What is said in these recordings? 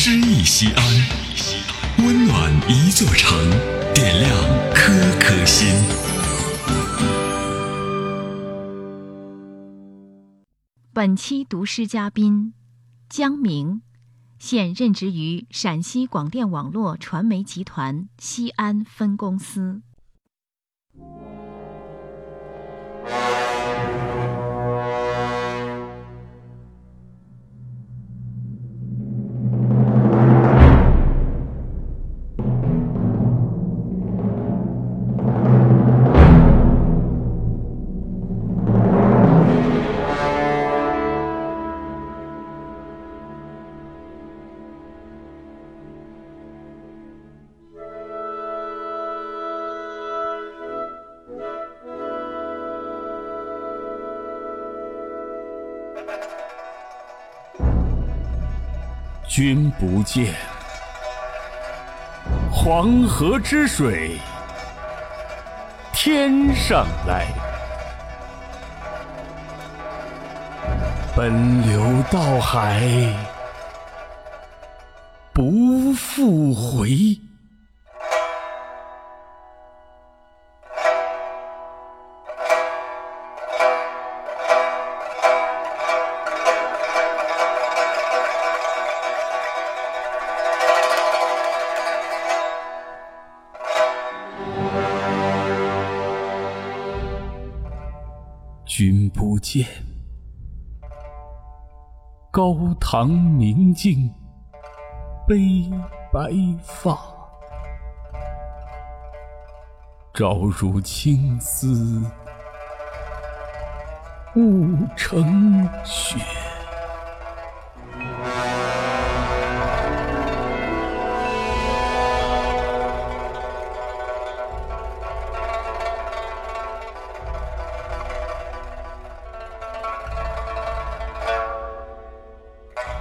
诗意西安，温暖一座城，点亮颗颗心。本期读诗嘉宾江明，现任职于陕西广电网络传媒集团西安分公司。君不见，黄河之水天上来，奔流到海不复回。君不见，高堂明镜悲白发，朝如青丝暮成雪。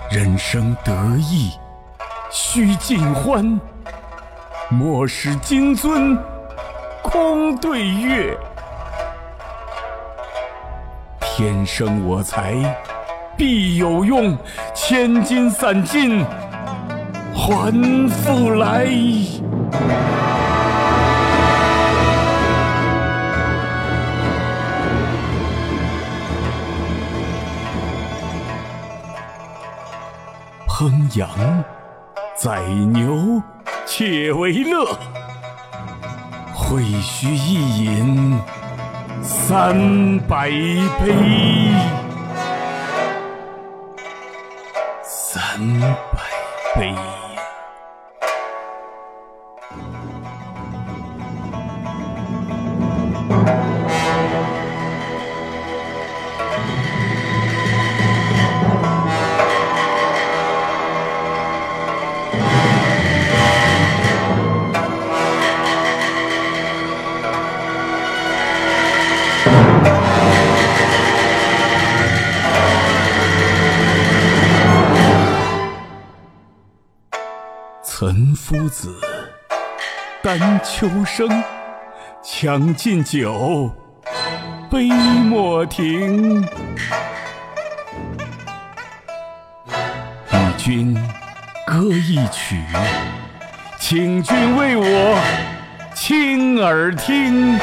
人生得意须尽欢，莫使金樽空对月。天生我材必有用，千金散尽还复来。羊宰牛且为乐，会须一饮三百杯。三百杯。岑夫子，丹丘生，将进酒，杯莫停。与君歌一曲，请君为我倾耳听。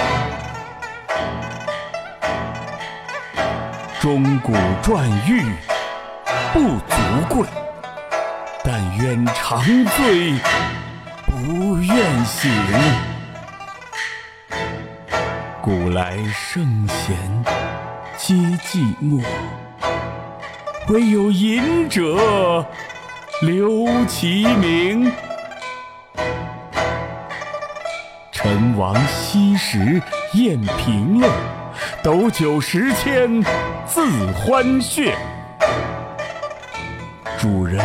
钟鼓馔玉不足贵。但愿长醉不愿醒。古来圣贤皆寂寞，惟有饮者留其名。陈王昔时宴平乐，斗酒十千恣欢谑。主人。